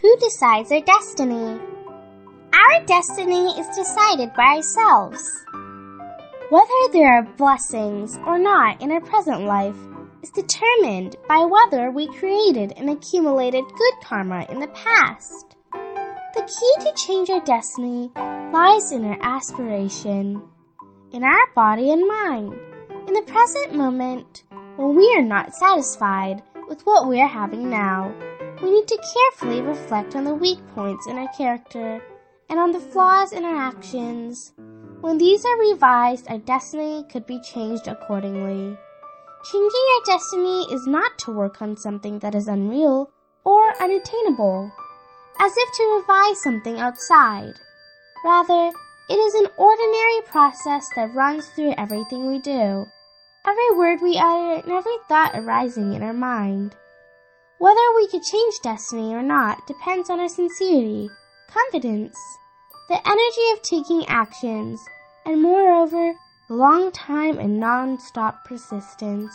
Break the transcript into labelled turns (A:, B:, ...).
A: Who decides our destiny? Our destiny is decided by ourselves. Whether there are blessings or not in our present life is determined by whether we created and accumulated good karma in the past. The key to change our destiny lies in our aspiration, in our body and mind. In the present moment, when we are not satisfied with what we are having now, we need to carefully reflect on the weak points in our character and on the flaws in our actions. When these are revised, our destiny could be changed accordingly. Changing our destiny is not to work on something that is unreal or unattainable, as if to revise something outside. Rather, it is an ordinary process that runs through everything we do, every word we utter, and every thought arising in our mind. Whether we could change destiny or not depends on our sincerity, confidence, the energy of taking actions, and moreover, long time and non-stop persistence.